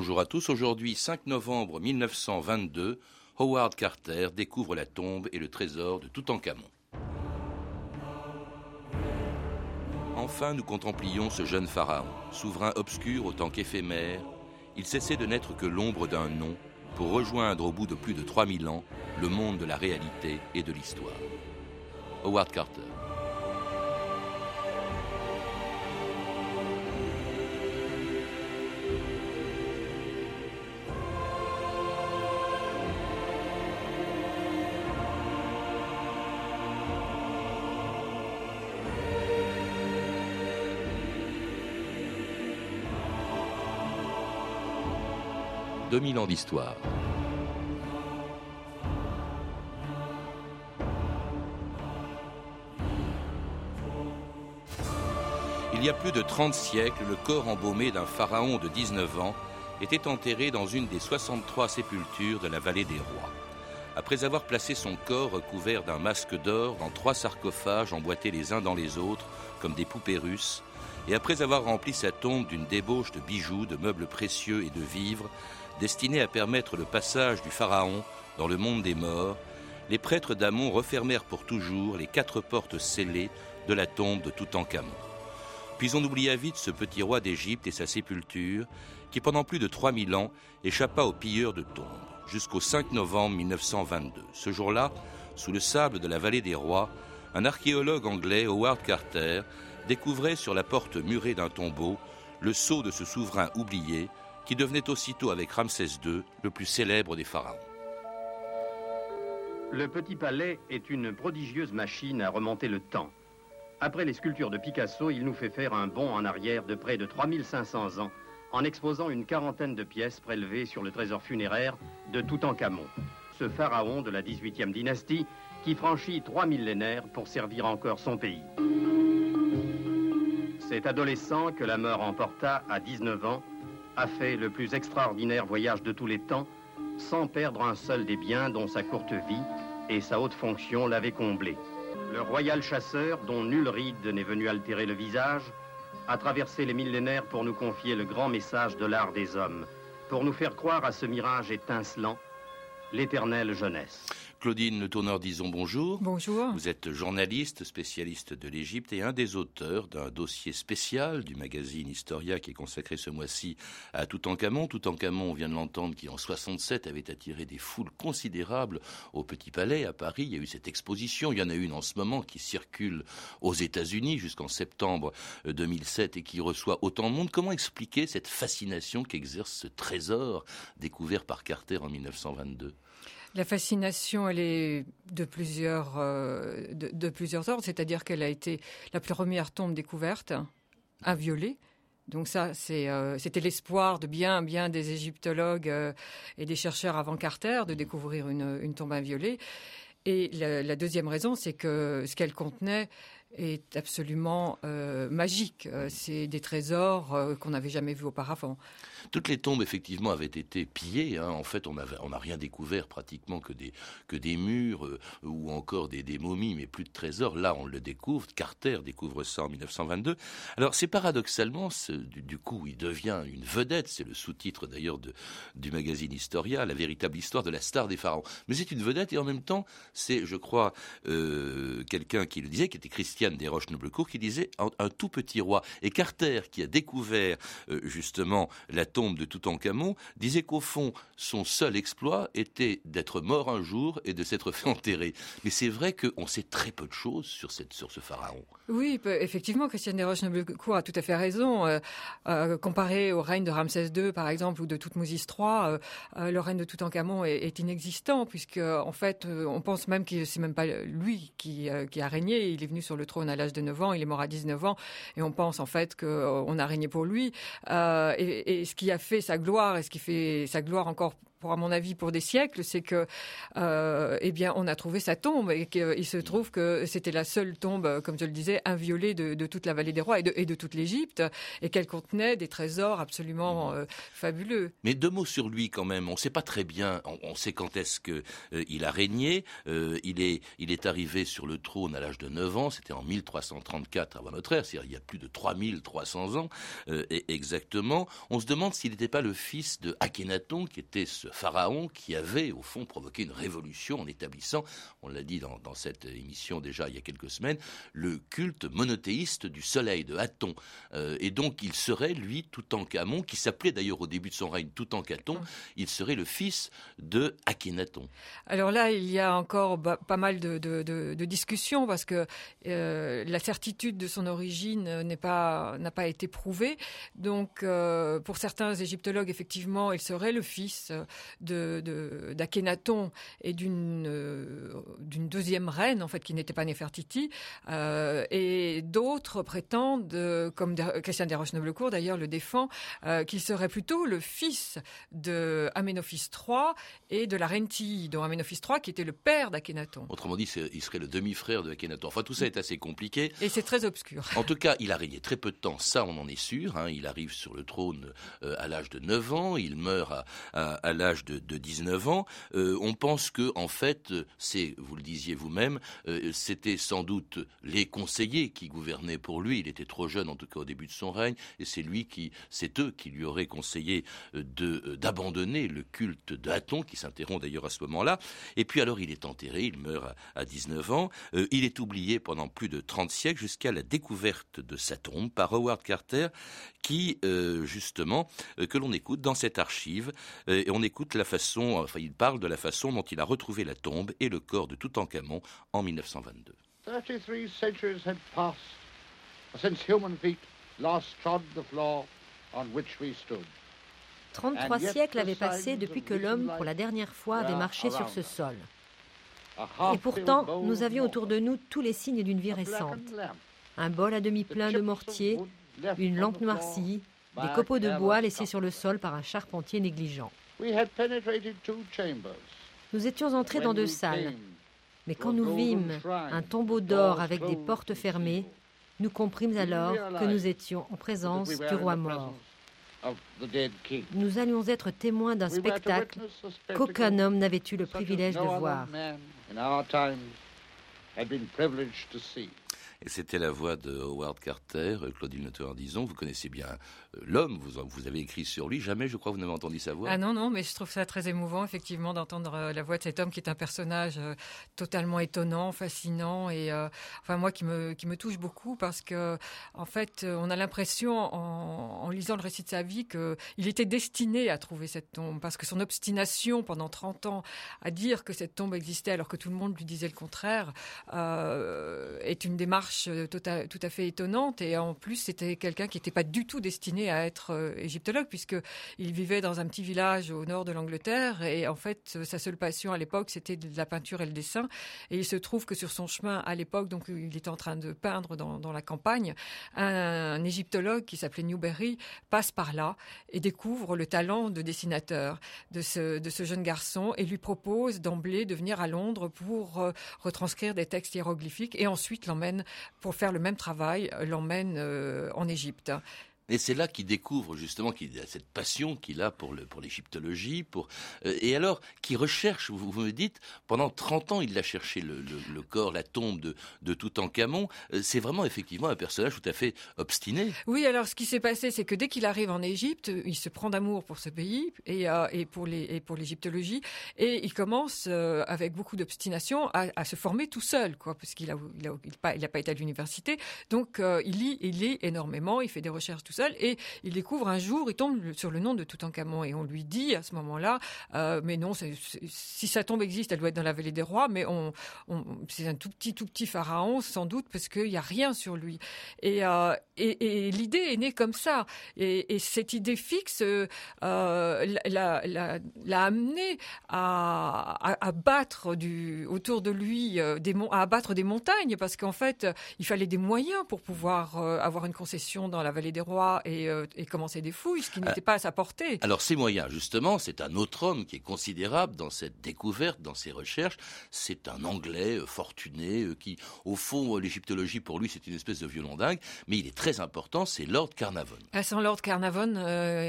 Bonjour à tous. Aujourd'hui, 5 novembre 1922, Howard Carter découvre la tombe et le trésor de Toutankhamon. Enfin, nous contemplions ce jeune pharaon, souverain obscur autant qu'éphémère. Il cessait de n'être que l'ombre d'un nom pour rejoindre au bout de plus de 3000 ans le monde de la réalité et de l'histoire. Howard Carter. 2000 ans d'histoire. Il y a plus de 30 siècles, le corps embaumé d'un pharaon de 19 ans était enterré dans une des 63 sépultures de la vallée des rois. Après avoir placé son corps recouvert d'un masque d'or dans trois sarcophages emboîtés les uns dans les autres, comme des poupées russes, et après avoir rempli sa tombe d'une débauche de bijoux, de meubles précieux et de vivres, destinés à permettre le passage du Pharaon dans le monde des morts, les prêtres d'Amon refermèrent pour toujours les quatre portes scellées de la tombe de Toutankhamon. Puis on oublia vite ce petit roi d'Égypte et sa sépulture, qui pendant plus de 3000 ans échappa aux pilleurs de tombes, jusqu'au 5 novembre 1922. Ce jour-là, sous le sable de la vallée des rois, un archéologue anglais, Howard Carter, découvrait sur la porte murée d'un tombeau le sceau de ce souverain oublié, qui devenait aussitôt avec Ramsès II le plus célèbre des pharaons. Le Petit Palais est une prodigieuse machine à remonter le temps. Après les sculptures de Picasso, il nous fait faire un bond en arrière de près de 3500 ans en exposant une quarantaine de pièces prélevées sur le trésor funéraire de Toutankhamon, ce pharaon de la 18e dynastie qui franchit trois millénaires pour servir encore son pays. Cet adolescent que la mort emporta à 19 ans a fait le plus extraordinaire voyage de tous les temps, sans perdre un seul des biens dont sa courte vie et sa haute fonction l'avaient comblé. Le royal chasseur, dont nulle ride n'est venu altérer le visage, a traversé les millénaires pour nous confier le grand message de l'art des hommes, pour nous faire croire à ce mirage étincelant, l'éternelle jeunesse. Claudine Le Tourneur, disons bonjour. Bonjour. Vous êtes journaliste, spécialiste de l'Égypte et un des auteurs d'un dossier spécial du magazine Historia qui est consacré ce mois-ci à Toutankhamon. Toutankhamon, on vient de l'entendre, qui en 67 avait attiré des foules considérables au Petit Palais à Paris. Il y a eu cette exposition. Il y en a une en ce moment qui circule aux États-Unis jusqu'en septembre 2007 et qui reçoit autant de monde. Comment expliquer cette fascination qu'exerce ce trésor découvert par Carter en 1922 la fascination, elle est de plusieurs, euh, de, plusieurs ordres, c'est-à-dire qu'elle a été la première tombe découverte, inviolée. Donc ça, euh, c'était l'espoir de bien, bien des égyptologues euh, et des chercheurs avant Carter de découvrir une, tombe inviolée. Et la deuxième raison, c'est que ce qu'elle contenait est absolument euh, magique. Euh, c'est des trésors euh, qu'on n'avait jamais vus auparavant. Toutes les tombes, effectivement, avaient été pillées. Hein. En fait, on n'a rien découvert pratiquement que des, que des murs ou encore des, des, momies, mais plus de trésors. Là, on le découvre. Carter découvre ça en 1922. Alors, c'est paradoxalement, du, du, coup, il devient une vedette. C'est le sous-titre d'ailleurs du magazine Historia, la véritable histoire de la star des pharaons. Mais c'est une vedette et en même temps, c'est, je crois, quelqu'un qui le disait, qui était Christian Christiane Desroches-Noblecourt qui disait un, tout petit roi. Et Carter, qui a découvert euh, justement la tombe de Toutankhamon, disait qu'au fond, son seul exploit était d'être mort un jour et de s'être fait enterrer. Mais c'est vrai qu'on sait très peu de choses sur, cette, sur ce pharaon. Oui, effectivement, Christiane Desroches-Noblecourt a tout à fait raison. Euh, euh, comparé au règne de Ramsès II, par exemple, ou de Toutmoses III, le règne de Toutankhamon est, est, inexistant, puisque en fait, on pense même que c'est même pas lui qui, qui a régné. Il est venu sur le trône à l'âge de 9 ans, il est mort à 19 ans, et on pense en fait qu'on euh, a régné pour lui. Euh, et, ce qui a fait sa gloire, et ce qui fait sa gloire encore pour à mon avis pour des siècles, c'est que euh, eh bien on a trouvé sa tombe et qu'il se trouve que c'était la seule tombe, comme je le disais, inviolée de, toute la vallée des rois et de, et de toute l'Égypte et qu'elle contenait des trésors absolument euh, fabuleux. Mais deux mots sur lui quand même. On ne sait pas très bien. On, sait quand est-ce que euh, il a régné. il est il est arrivé sur le trône à l'âge de 9 ans. C'était en 1334 avant notre ère. C'est-à-dire il y a plus de 3300 ans exactement. On se demande s'il n'était pas le fils de Akhenaton qui était ce pharaon qui avait au fond provoqué une révolution en établissant, on l'a dit dans, cette émission déjà il y a quelques semaines, le culte monothéiste du soleil, de Hathon. Euh, et donc il serait, lui, Toutankhamon, qui s'appelait d'ailleurs au début de son règne Toutankhaton, il serait le fils de Akhenaton. Alors là, il y a encore pas mal de, discussions parce que euh, la certitude de son origine n'est pas, n'a pas été prouvée. Donc euh, pour certains égyptologues, effectivement, il serait le fils d'Akhenaton et d'une euh, d'une deuxième reine en fait qui n'était pas Néfertiti euh, et d'autres prétendent comme Christian Desroches-Noblecourt d'ailleurs le défend euh, qu'il serait plutôt le fils de Aménophis III et de la reine Tilly dont Aménophis III qui était le père d'Akhenaton. Autrement dit, il serait le demi-frère de Akhenaton. Enfin tout ça est assez compliqué. Et c'est très obscur. En tout cas, il a régné très peu de temps, ça on en est sûr. Hein. Il arrive sur le trône à l'âge de 9 ans, il meurt à, à l'âge de, 19 ans, euh, on pense que en fait, c'est, vous le disiez vous-même, euh, c'était sans doute les conseillers qui gouvernaient pour lui. Il était trop jeune, en tout cas au début de son règne, et c'est lui qui, c'est eux qui lui auraient conseillé euh, de d'abandonner le culte d'Aton, qui s'interrompt d'ailleurs à ce moment-là. Et puis alors, il est enterré, il meurt à, 19 ans. il est oublié pendant plus de 30 siècles jusqu'à la découverte de sa tombe par Howard Carter, qui justement que l'on écoute dans cette archive, et on écoute la façon, enfin il parle de la façon dont il a retrouvé la tombe et le corps de Toutankhamon en 1922. 33 centuries had passed since human feet last trod the floor on which we stood. 33 siècles avaient passé depuis que l'homme, pour la dernière fois, avait marché sur ce sol. Et pourtant, nous avions autour de nous tous les signes d'une vie récente. Un bol à demi plein de mortier, une lampe noircie, des copeaux de bois laissés sur le sol par un charpentier négligent. Nous étions entrés dans deux salles, mais quand nous vîmes un tombeau d'or avec des portes fermées, nous comprîmes alors que nous étions en présence du roi mort. Nous allions être témoins d'un spectacle qu'aucun homme n'avait eu le privilège de voir. Et c'était la voix de Howard Carter, Claudine Noteur disons. Vous connaissez bien euh, l'homme, vous, avez écrit sur lui. Jamais, je crois, vous n'avez entendu sa voix. Ah non, non, mais je trouve ça très émouvant, effectivement, d'entendre euh, la voix de cet homme qui est un personnage euh, totalement étonnant, fascinant et, enfin, moi, qui me, qui me touche beaucoup parce que, en fait, on a l'impression, en, en, lisant le récit de sa vie, qu'il était destiné à trouver cette tombe parce que son obstination pendant 30 ans à dire que cette tombe existait alors que tout le monde lui disait le contraire est une démarche tout à, tout à fait étonnante. Et en plus, c'était quelqu'un qui n'était pas du tout destiné à être euh, égyptologue puisqu'il vivait dans un petit village au nord de l'Angleterre. Et en fait sa seule passion à l'époque c'était de la peinture et le dessin. Et il se trouve que sur son chemin à l'époque donc il était en train de peindre dans, la campagne un, égyptologue qui s'appelait Newberry passe par là et découvre le talent de dessinateur de ce, de ce jeune garçon et lui propose d'emblée de venir à Londres pour euh, retranscrire des textes hiéroglyphiques et ensuite l'emmène pour faire le même travail l'emmène euh, en Égypte. Et c'est là qu'il découvre justement qu'il a cette passion qu'il a pour l'égyptologie, pour euh, et alors qui recherche. Vous, me dites pendant 30 ans il a cherché le, corps, la tombe de de Toutankhamon. Euh, c'est vraiment effectivement un personnage tout à fait obstiné. Oui, alors ce qui s'est passé, c'est que dès qu'il arrive en Égypte, il se prend d'amour pour ce pays et euh, pour l'égyptologie et il commence avec beaucoup d'obstination à, se former tout seul, quoi, parce qu'il a il il a pas été à l'université, donc il lit énormément, il fait des recherches tout et il découvre un jour, il tombe sur le nom de Toutankhamon et on lui dit à ce moment-là, euh, mais non, si sa tombe existe, elle doit être dans la vallée des rois, mais c'est un tout petit, tout petit pharaon sans doute parce qu'il n'y a rien sur lui. Et, euh, et, l'idée est née comme ça. Et, cette idée fixe euh, l'a, amené à, à, battre autour de lui à abattre des montagnes parce qu'en fait, il fallait des moyens pour pouvoir avoir une concession dans la vallée des rois et, commencer des fouilles, ce qui n'était pas à sa portée. Alors ces moyens, justement, c'est un autre homme qui est considérable dans cette découverte, dans ces recherches. C'est un Anglais fortuné qui, au fond, l'égyptologie pour lui, c'est une espèce de violon dingue, mais il est très important, c'est Lord Carnavon. Ah, sans Lord Carnavon,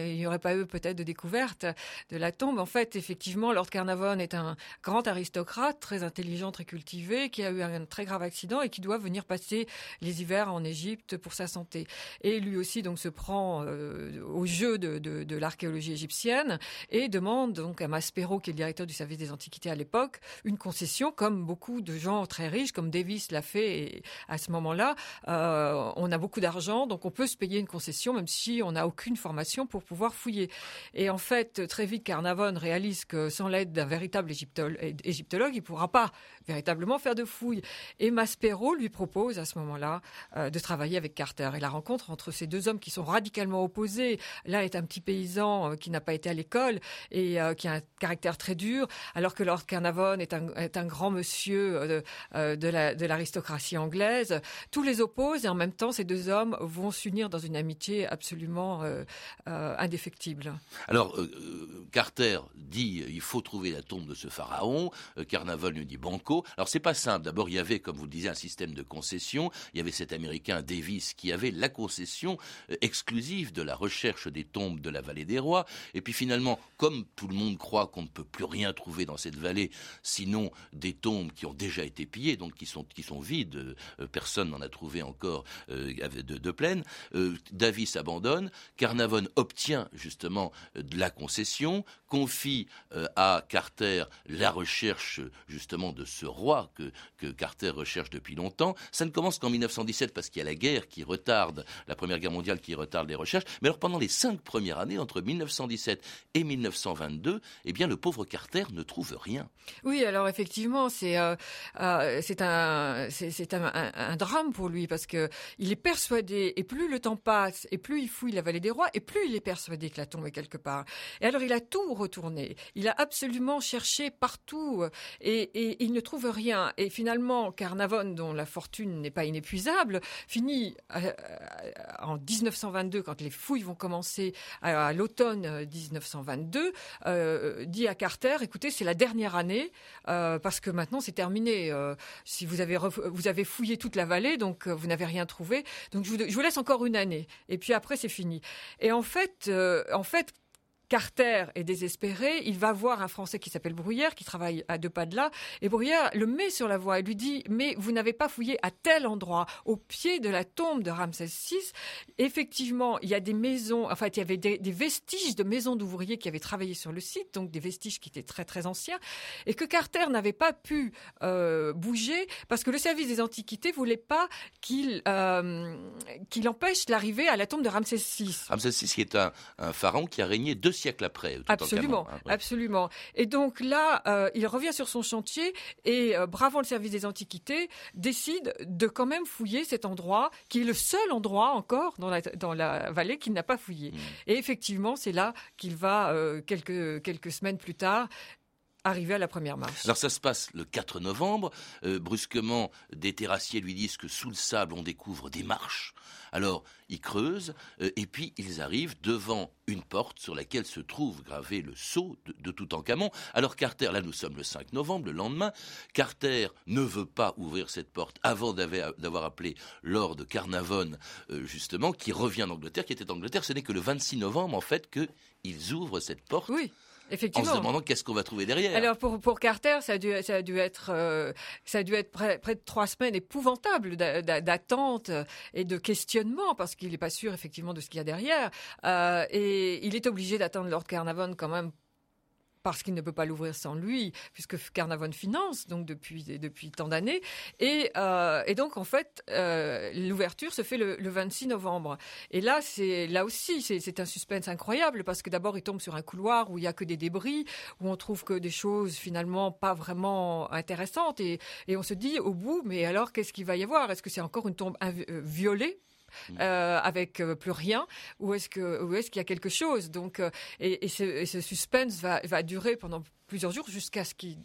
il n'y aurait pas eu peut-être de découverte de la tombe. En fait, effectivement, Lord Carnavon est un grand aristocrate, très intelligent, très cultivé, qui a eu un très grave accident et qui doit venir passer les hivers en Égypte pour sa santé. Et lui aussi donc se prend euh, au jeu de, l'archéologie égyptienne et demande donc à Maspero, qui est le directeur du service des antiquités à l'époque, une concession, comme beaucoup de gens très riches, comme Davis l'a fait et à ce moment-là. Euh, on a beaucoup d'argent, donc on peut se payer une concession, même si on n'a aucune formation pour pouvoir fouiller. Et en fait, très vite, Carnavon réalise que sans l'aide d'un véritable égyptologue, il ne pourra pas véritablement faire de fouilles. Et Maspero lui propose à ce moment-là euh, de travailler avec Carter. Et la rencontre entre ces deux hommes qui sont radicalement opposés, l'un est un petit paysan euh, qui n'a pas été à l'école et euh, qui a un caractère très dur, alors que Lord Carnarvon est un, grand monsieur de, de l'aristocratie anglaise. Tous les opposent et en même temps, ces deux hommes vont s'unir dans une amitié absolument indéfectible. Alors, Carter dit il faut trouver la tombe de ce pharaon. Carnarvon lui dit banco. Alors c'est pas simple. D'abord, il y avait, comme vous le disiez, un système de concession. Il y avait cet Américain Davis qui avait la concession euh, exclusive de la recherche des tombes de la vallée des rois. Et puis finalement, comme tout le monde croit qu'on ne peut plus rien trouver dans cette vallée, sinon des tombes qui ont déjà été pillées, donc qui sont, qui sont vides, euh, personne n'en a trouvé encore euh, de, de pleine, Davis abandonne, Carnavon obtient justement de la concession, confie à Carter la recherche justement de ce roi que, que Carter recherche depuis longtemps. Ça ne commence qu'en 1917 parce qu'il y a la guerre qui retarde, la Première Guerre mondiale qui retarde les recherches. Mais alors pendant les cinq premières années, entre 1917 et 1922, eh bien le pauvre Carter ne trouve rien. Oui, alors effectivement, c'est euh, euh, un, c'est un, drame pour lui parce que il est persuadé, et plus le temps passe, et plus il fouille la vallée des rois, et plus il est persuadé que la tombe est quelque part. Et alors il a tout retourné. Il a absolument cherché partout, et, il ne trouve rien. Et finalement, Carnavon, dont la fortune n'est pas inépuisable, finit euh, en 1922, quand les fouilles vont commencer à, l'automne 1922, euh, dit à Carter, écoutez, c'est la dernière année, parce que maintenant c'est terminé. si vous avez, vous avez fouillé toute la vallée, donc vous n'avez rien trouvé, donc je vous, je vous, laisse encore une année. Et puis après, c'est fini. Et en fait, en fait, Carter est désespéré, il va voir un Français qui s'appelle Bruyère, qui travaille à deux pas de là, et Bruyère le met sur la voie et lui dit Mais vous n'avez pas fouillé à tel endroit, au pied de la tombe de Ramsès VI. Effectivement, il y a des maisons, enfin, il y avait des, vestiges de maisons d'ouvriers qui avaient travaillé sur le site, donc des vestiges qui étaient très très anciens, et que Carter n'avait pas pu euh, bouger parce que le service des antiquités voulait pas qu'il euh, qu'il empêche l'arrivée à la tombe de Ramsès VI. Ramsès VI qui est un, un pharaon qui a régné deux siècle après. absolument, hein, absolument. Et donc là, euh, il revient sur son chantier et, euh, bravant le service des antiquités, décide de quand même fouiller cet endroit, qui est le seul endroit encore dans la, dans la vallée qu'il n'a pas fouillé. Hmm. Et effectivement, c'est là qu'il va, euh, quelques, quelques semaines plus tard, arriver à la première marche. Alors ça se passe le 4 novembre. brusquement, des terrassiers lui disent que sous le sable, on découvre des marches. Alors, ils creusent euh, et puis ils arrivent devant une porte sur laquelle se trouve gravé le sceau de, de Toutankhamon. Alors Carter, là nous sommes le 5 novembre, le lendemain, Carter ne veut pas ouvrir cette porte avant d'avoir appelé Lord Carnavon, euh, justement, qui revient d'Angleterre, qui était en Angleterre. Ce n'est que le 26 novembre, en fait, qu'ils ouvrent cette porte. Oui. Effectivement. En se demandant qu'est-ce qu'on va trouver derrière. Alors pour, pour Carter, ça a dû, ça a dû être, euh, ça a dû être près, près, de trois semaines épouvantables d'attente et de questionnement parce qu'il n'est pas sûr effectivement de ce qu'il y a derrière. Euh, et il est obligé d'attendre Lord Carnarvon quand même parce qu'il ne peut pas l'ouvrir sans lui, puisque Carnavon finance donc depuis depuis tant d'années. Et, euh, et, donc en fait, euh, l'ouverture se fait le, 26 novembre. Et là, c'est là aussi, c'est un suspense incroyable parce que d'abord, il tombe sur un couloir où il y a que des débris, où on trouve que des choses finalement pas vraiment intéressantes, et, et on se dit au bout, mais alors qu'est-ce qu'il va y avoir? Est-ce que c'est encore une tombe euh, violée? Euh, avec euh, plus rien ou est-ce que est-ce qu'il y a quelque chose? Donc euh, et, ce, suspense va, va durer pendant plusieurs jours jusqu'à ce qu'ils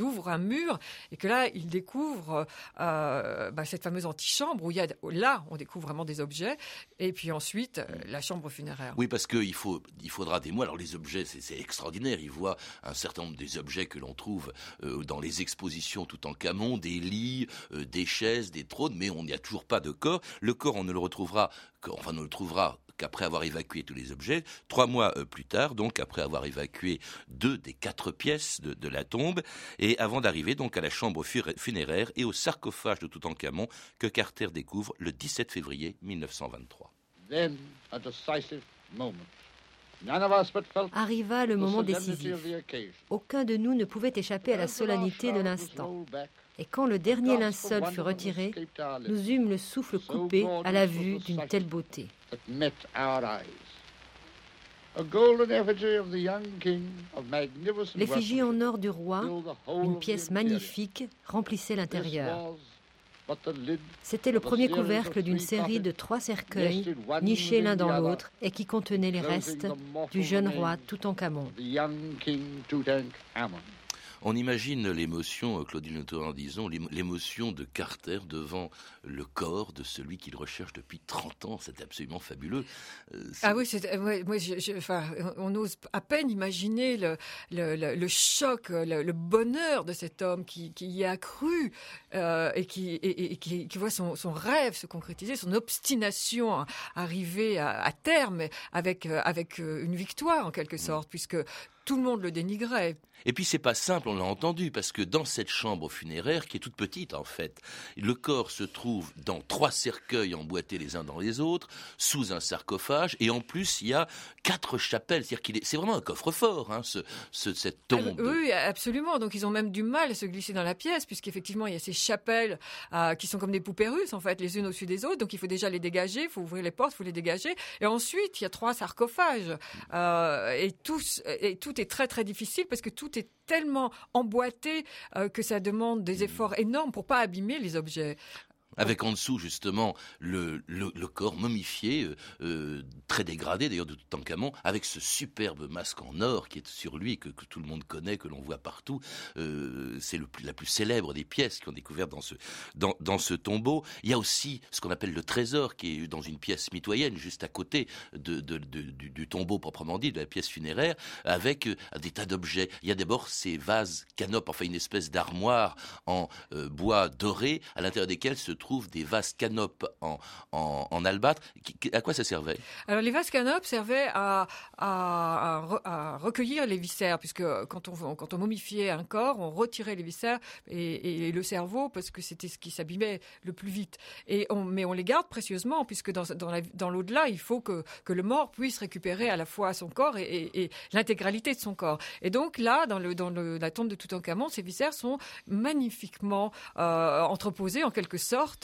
ouvrent un mur et que là, ils découvrent euh, bah, cette fameuse antichambre où il y a, là, on découvre vraiment des objets et puis ensuite, euh, la chambre funéraire. Oui, parce qu'il faut, il faudra des mois. Alors les objets, c'est extraordinaire. Ils voient un certain nombre des objets que l'on trouve euh, dans les expositions tout en camon, des lits, des chaises, des trônes, mais on n'y a toujours pas de corps. Le corps, on ne le retrouvera, enfin, on ne le trouvera qu'après avoir évacué tous les objets, trois mois euh, plus tard, donc après avoir évacué deux des quatre pièces de, la tombe, et avant d'arriver donc à la chambre funéraire et au sarcophage de Toutankhamon que Carter découvre le 17 février 1923. Arriva le moment décisif. Aucun de nous ne pouvait échapper à la solennité de l'instant. Et quand le dernier linceul fut retiré, nous eûmes le souffle coupé à la vue d'une telle beauté. L'effigie en or du roi, une pièce magnifique, remplissait l'intérieur. C'était le premier couvercle d'une série de trois cercueils nichés l'un dans l'autre et qui contenaient les restes du jeune roi Toutankhamon. On imagine l'émotion, euh, Claudine en disons, l'émotion de Carter devant le corps de celui qu'il recherche depuis 30 ans. C'est absolument fabuleux. Euh, ah oui, on ose à peine imaginer le, le, choc, le, bonheur de cet homme qui, y a cru euh, et, qui, qui, voit son, rêve se concrétiser, son obstination arriver à, à terme avec, avec une victoire en quelque sorte, puisque tout le monde le dénigrait. Et puis c'est pas simple, on l'a entendu, parce que dans cette chambre funéraire, qui est toute petite en fait, le corps se trouve dans trois cercueils emboîtés les uns dans les autres, sous un sarcophage, et en plus il y a quatre chapelles, c'est-à-dire qu'il est, c'est vraiment un coffre-fort, hein, ce, cette tombe. oui, absolument. Donc ils ont même du mal à se glisser dans la pièce, puisqu'effectivement il y a ces chapelles euh, qui sont comme des poupées russes en fait, les unes au-dessus des autres. Donc il faut déjà les dégager, il faut ouvrir les portes, il faut les dégager, et ensuite il y a trois sarcophages, euh, et tous, et tout est très très difficile parce que tout tout est tellement emboîté euh, que ça demande des efforts énormes pour pas abîmer les objets avec en dessous justement le, le, corps momifié, euh, euh, très dégradé d'ailleurs de Toutankhamon, avec ce superbe masque en or qui est sur lui, que, tout le monde connaît, que l'on voit partout. Euh, c'est la plus célèbre des pièces qu'on découvert dans ce, dans, dans, ce tombeau. Il y a aussi ce qu'on appelle le trésor, qui est dans une pièce mitoyenne, juste à côté de, de, du, tombeau proprement dit, de la pièce funéraire, avec des tas d'objets. Il y a d'abord ces vases canopes, enfin une espèce d'armoire en bois doré, à l'intérieur desquels se trouve des vases canopes en, en, albâtre. À quoi ça servait? Alors les vases canopes servaient à, à, recueillir les viscères, puisque quand on, quand on momifiait un corps, on retirait les viscères et, le cerveau, parce que c'était ce qui s'abîmait le plus vite. Et on, mais on les garde précieusement, puisque dans, dans, dans l'au-delà, il faut que, que le mort puisse récupérer à la fois son corps et, l'intégralité de son corps. Et donc là, dans, le, dans le, la tombe de Toutankhamon, ces viscères sont magnifiquement euh, entreposés en quelque sorte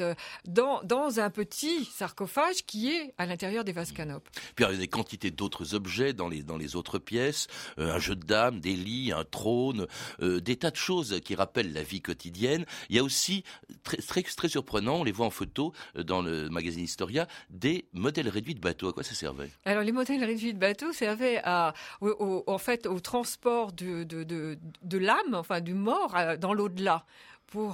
dans, dans un petit sarcophage qui est à l'intérieur des vases canopes. Puis il y a des quantités d'autres objets dans les, dans les autres pièces, euh, un jeu de dames, des lits, un trône, euh, des tas de choses qui rappellent la vie quotidienne. Il y a aussi, très, très, très surprenant, on les voit en photo euh, dans le magazine Historia, des modèles réduits de bateaux. À quoi ça servait? Alors les modèles réduits de bateaux servaient à, au, en fait au transport de, de, de, de l'âme, enfin du mort dans l'au-delà.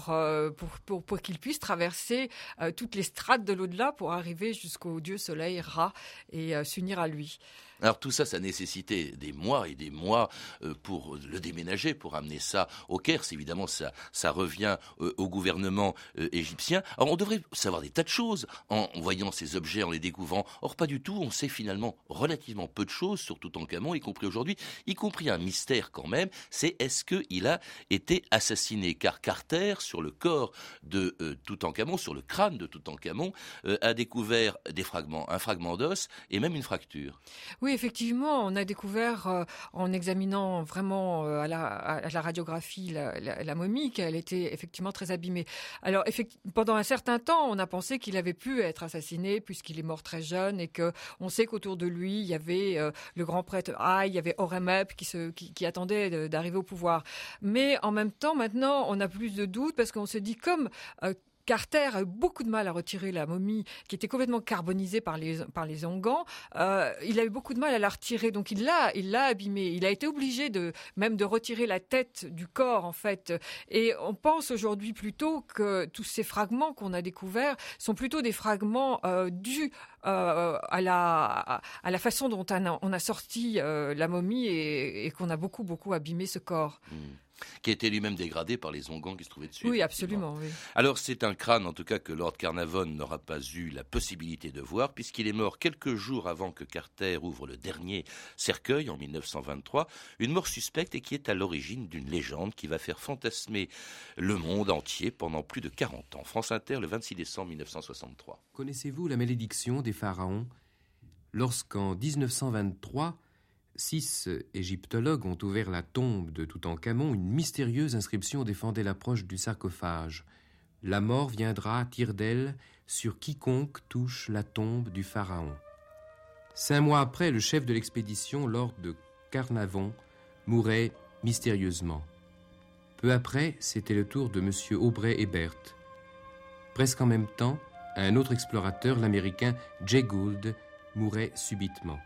Euh, pour, pour, pour, qu'il puisse traverser euh, toutes les strates de l'au-delà pour arriver jusqu'au dieu soleil Ra et euh, s'unir à lui. Alors tout ça, ça nécessitait des mois et des mois euh, pour le déménager, pour amener ça au Caire. Évidemment, ça, ça revient euh, au gouvernement euh, égyptien. Alors on devrait savoir des tas de choses en voyant ces objets, en les découvrant. Or pas du tout. On sait finalement relativement peu de choses sur Toutankhamon, y compris aujourd'hui, y compris un mystère quand même. C'est est-ce qu'il a été assassiné? Car Carter, sur le corps de Toutankhamon, sur le crâne de Toutankhamon, a découvert des fragments, un fragment d'os et même une fracture. Oui, effectivement, on a découvert euh, en examinant vraiment euh, à, la, radiographie la, momie qu'elle était effectivement très abîmée. Alors, pendant un certain temps, on a pensé qu'il avait pu être assassiné puisqu'il est mort très jeune et que on sait qu'autour de lui, il y avait euh, le grand prêtre Aïe, il y avait Horemheb qui, qui, attendait d'arriver au pouvoir. Mais en même temps, maintenant, on a plus de doutes parce qu'on se dit comme Carter a eu beaucoup de mal à retirer la momie qui était complètement carbonisée par les, par les ongans. Euh, il a eu beaucoup de mal à la retirer, donc il l'a, il l'a abîmée. Il a été obligé de même de retirer la tête du corps en fait. Et on pense aujourd'hui plutôt que tous ces fragments qu'on a découverts sont plutôt des fragments euh, dus euh, à, la, à la façon dont on a, sorti la momie et, qu'on a beaucoup beaucoup abîmé ce corps. Hmm qui a été lui-même dégradé par les ongans qui se trouvaient dessus. Oui, absolument. Alors c'est un crâne, en tout cas, que Lord Carnavon n'aura pas eu la possibilité de voir, puisqu'il est mort quelques jours avant que Carter ouvre le dernier cercueil en 1923, une mort suspecte et qui est à l'origine d'une légende qui va faire fantasmer le monde entier pendant plus de 40 ans. France Inter, le 26 décembre 1963. Connaissez-vous la malédiction des pharaons? Lorsqu'en 1923, Six égyptologues ont ouvert la tombe de Toutankhamon. Une mystérieuse inscription défendait l'approche du sarcophage. La mort viendra, tire d'elle, sur quiconque touche la tombe du pharaon. Cinq mois après, le chef de l'expédition, Lord de Carnavon, mourait mystérieusement. Peu après, c'était le tour de M. Aubrey Hebert. Presque en même temps, un autre explorateur, l'américain Jay Gould, mourait subitement.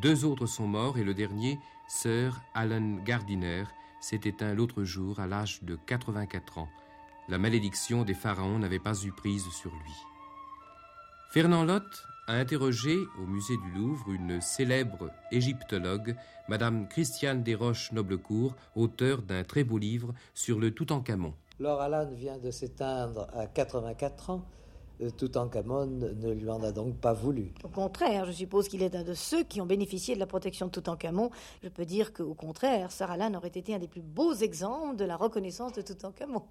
Deux autres sont morts et le dernier, Sir Alan Gardiner, s'est éteint l'autre jour à l'âge de 84 ans. La malédiction des pharaons n'avait pas eu prise sur lui. Fernand Lotte a interrogé au musée du Louvre une célèbre égyptologue, Madame Christiane Desroches-Noblecourt, auteure d'un très beau livre sur le Toutankhamon. Lord Alan vient de s'éteindre à 84 ans. Euh, Toutankhamon ne lui en a donc pas voulu. Au contraire, je suppose qu'il est un de ceux qui ont bénéficié de la protection de Toutankhamon. Je peux dire qu'au contraire, Sarah Lan aurait été un des plus beaux exemples de la reconnaissance de Toutankhamon.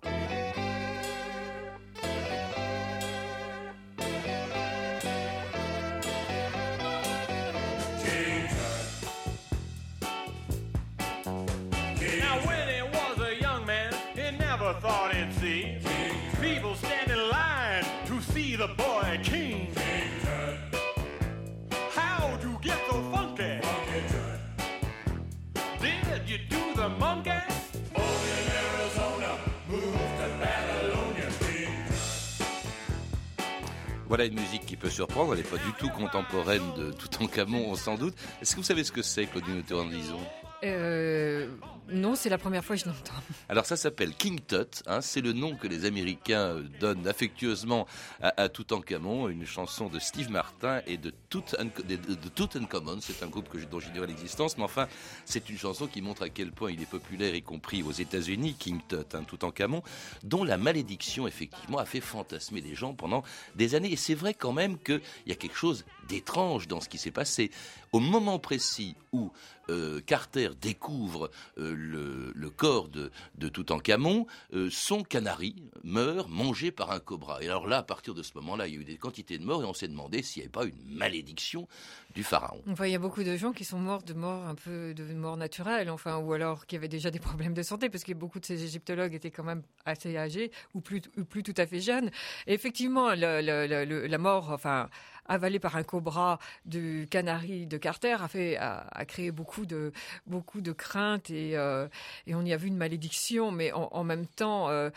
Voilà une musique qui peut surprendre, elle n'est pas du tout contemporaine de Toutankhamon, sans doute. Est-ce que vous savez ce que c'est, Claudine Théorandison euh, non, c'est la première fois que je l'entends. Alors ça s'appelle King Tut, hein, c'est le nom que les Américains euh, donnent affectueusement à, à Toutankhamon, une chanson de Steve Martin et de, de c'est un groupe que, dont j'ignorais l'existence, mais enfin c'est une chanson qui montre à quel point il est populaire, y compris aux États-Unis, King Tut, hein, Toutankhamon, dont la malédiction effectivement a fait fantasmer des gens pendant des années. Et c'est vrai quand même qu'il y a quelque chose d'étrange dans ce qui s'est passé. Au moment précis où euh, Carter découvre euh, le, corps de, de Toutankhamon, euh, son canari meurt mangé par un cobra. Et alors là, à partir de ce moment-là, il y a eu des quantités de morts et on s'est demandé s'il n'y avait pas une malédiction du pharaon. Enfin, il y a beaucoup de gens qui sont morts de mort un peu de mort naturelle, enfin, ou alors qui avaient déjà des problèmes de santé, parce que beaucoup de ces égyptologues étaient quand même assez âgés ou plus, plus tout à fait jeunes. Effectivement, la mort, enfin, avalée par un cobra du canari de Carter a fait a, créé beaucoup de beaucoup de craintes et, euh, et on y a vu une malédiction, mais en, même temps. Euh,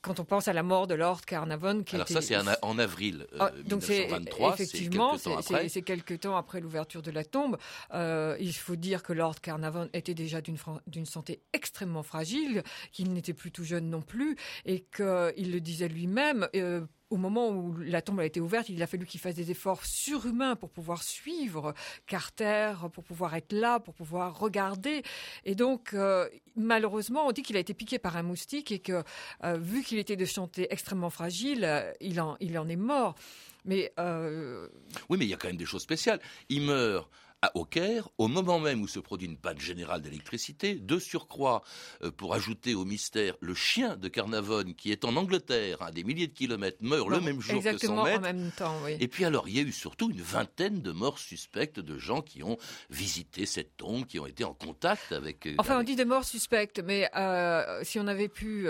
quand on pense à la mort de Lord Carnarvon, qui Alors ça, c'est en, avril 1923, ah, effectivement, c'est quelques temps après l'ouverture de la tombe. Euh, il faut dire que Lord Carnarvon était déjà d'une santé extrêmement fragile, qu'il n'était plus tout jeune non plus, et qu'il le disait lui-même au moment où la tombe a été ouverte, il a fallu qu'il fasse des efforts surhumains pour pouvoir suivre Carter, pour pouvoir être là, pour pouvoir regarder. Et donc, euh, malheureusement, on dit qu'il a été piqué par un moustique et que, euh, vu qu'il était de santé extrêmement fragile, euh, il, en, il en est mort. Mais oui, mais il y a quand même des choses spéciales. Il meurt au Caire, au moment même où se produit une panne générale d'électricité, de surcroît, euh, pour ajouter au mystère, le chien de Carnavon, qui est en Angleterre, à des milliers de kilomètres, meurt le même jour que son maître. En même temps, oui. Et puis alors, il y a eu surtout une vingtaine de morts suspectes de gens qui ont visité cette tombe, qui ont été en contact avec. Euh, enfin, on dit des morts suspectes, mais euh, si on avait pu,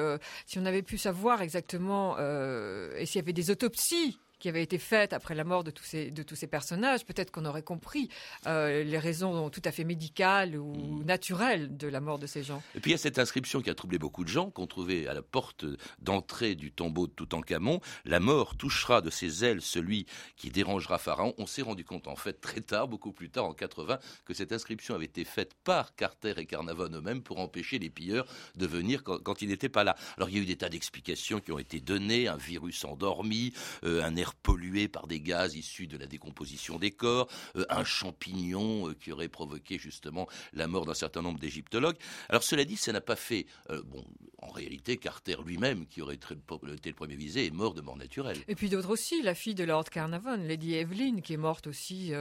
si on avait pu savoir exactement, et s'il y avait des autopsies qui avait été faite après la mort de tous ces, de tous ces personnages, peut-être qu'on aurait compris euh, les raisons tout à fait médicales ou mm. naturelles de la mort de ces gens. Et puis il y a cette inscription qui a troublé beaucoup de gens, qu'on trouvait à la porte d'entrée du tombeau de Toutankhamon. La mort touchera de ses ailes celui qui dérangera Pharaon. On s'est rendu compte en fait très tard, beaucoup plus tard, en 80, que cette inscription avait été faite par Carter et Carnavon eux-mêmes pour empêcher les pilleurs de venir quand, quand il n'était pas là. Alors il y a eu des tas d'explications qui ont été données, un virus endormi, euh, un air pollué par des gaz issus de la décomposition des corps, euh, un champignon euh, qui aurait provoqué justement la mort d'un certain nombre d'égyptologues. Alors cela dit, ça n'a pas fait, bon, en réalité, Carter lui-même, qui aurait été le premier visé, est mort de mort naturelle. Et puis d'autres aussi, la fille de Lord Carnarvon, Lady Evelyn, qui est morte aussi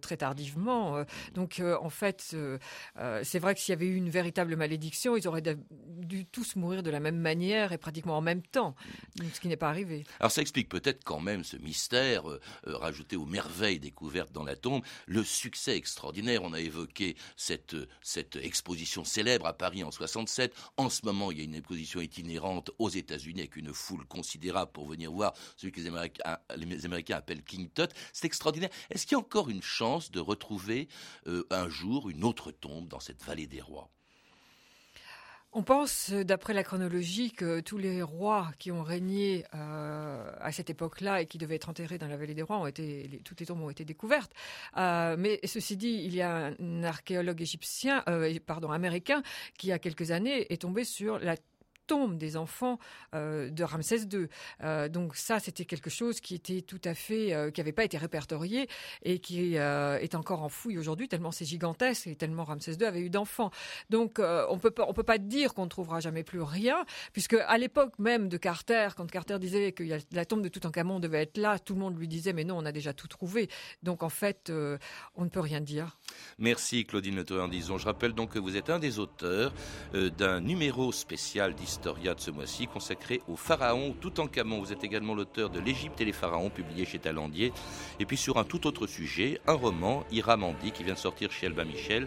très tardivement. donc en fait, c'est vrai que s'il y avait eu une véritable malédiction, ils auraient dû tous mourir de la même manière et pratiquement en même temps, ce qui n'est pas arrivé. Alors ça explique peut-être quand même ce mystère euh, euh, rajouté aux merveilles découvertes dans la tombe, le succès extraordinaire. On a évoqué cette, cette exposition célèbre à Paris en 67. En ce moment, il y a une exposition itinérante aux États-Unis avec une foule considérable pour venir voir celui que les Américains, les Américains appellent King Tut. C'est extraordinaire. Est-ce qu'il y a encore une chance de retrouver euh, un jour une autre tombe dans cette vallée des rois? On pense, d'après la chronologie, que tous les rois qui ont régné euh, à cette époque-là et qui devaient être enterrés dans la vallée des rois ont été, toutes les ont été. Euh, mais ceci dit, il y a un archéologue égyptien, euh, pardon, américain, qui il y a quelques années est tombé sur la tombe des enfants euh, de Ramsès II. Euh, donc ça, c'était quelque chose qui était tout à fait, euh, qui n'avait pas été répertorié et qui est encore en fouille aujourd'hui, tellement c'est gigantesque et tellement Ramsès II avait eu d'enfants. Donc on peut pas, on peut pas dire qu'on ne trouvera jamais plus rien, puisque à l'époque même de Carter, quand Carter disait que la tombe de Toutankhamon devait être là, tout le monde lui disait mais non, on a déjà tout trouvé. Donc en fait, on ne peut rien dire. Merci Claudine Le disons. Je rappelle donc que vous êtes un des auteurs d'un numéro spécial d'histoire De ce mois-ci consacré au pharaon Toutankhamon. Vous êtes également l'auteur de L'Égypte et les pharaons, publié chez Talandier. Et puis sur un tout autre sujet, un roman, Iramandi, qui vient de sortir chez Albin Michel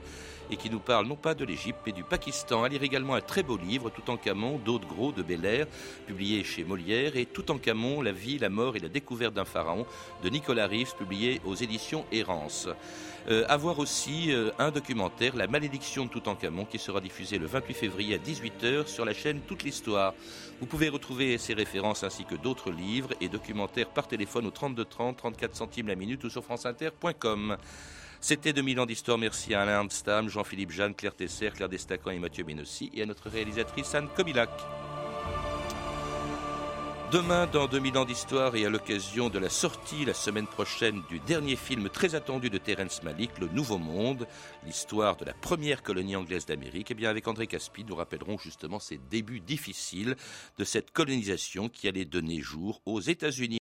et qui nous parle non pas de l'Égypte mais du Pakistan. À lire également un très beau livre, Toutankhamon, d'Aude Gros de Bel publié chez Molière, et Toutankhamon, la vie, la mort et la découverte d'un pharaon de Nicolas Rives, publié aux éditions Errance. Euh, à voir aussi euh, un documentaire, La malédiction de Toutankhamon, qui sera diffusé le 28 février à 18h sur la chaîne Toute l'Histoire. Vous pouvez retrouver ces références ainsi que d'autres livres et documentaires par téléphone au 32 30, 34 centimes la minute ou sur franceinter.com. C'était 2000 ans d'histoire. Merci à Alain Amstam, Jean-Philippe Jeanne, Claire Tesser, Claire Destacan et Mathieu Benossi et à notre réalisatrice Anne Kobilac. Demain, dans 2000 ans d'histoire et à l'occasion de la sortie la semaine prochaine du dernier film très attendu de Terence Malick, Le Nouveau Monde, l'histoire de la première colonie anglaise d'Amérique, eh bien avec André Caspi, nous rappellerons justement ces débuts difficiles de cette colonisation qui allait donner jour aux États-Unis.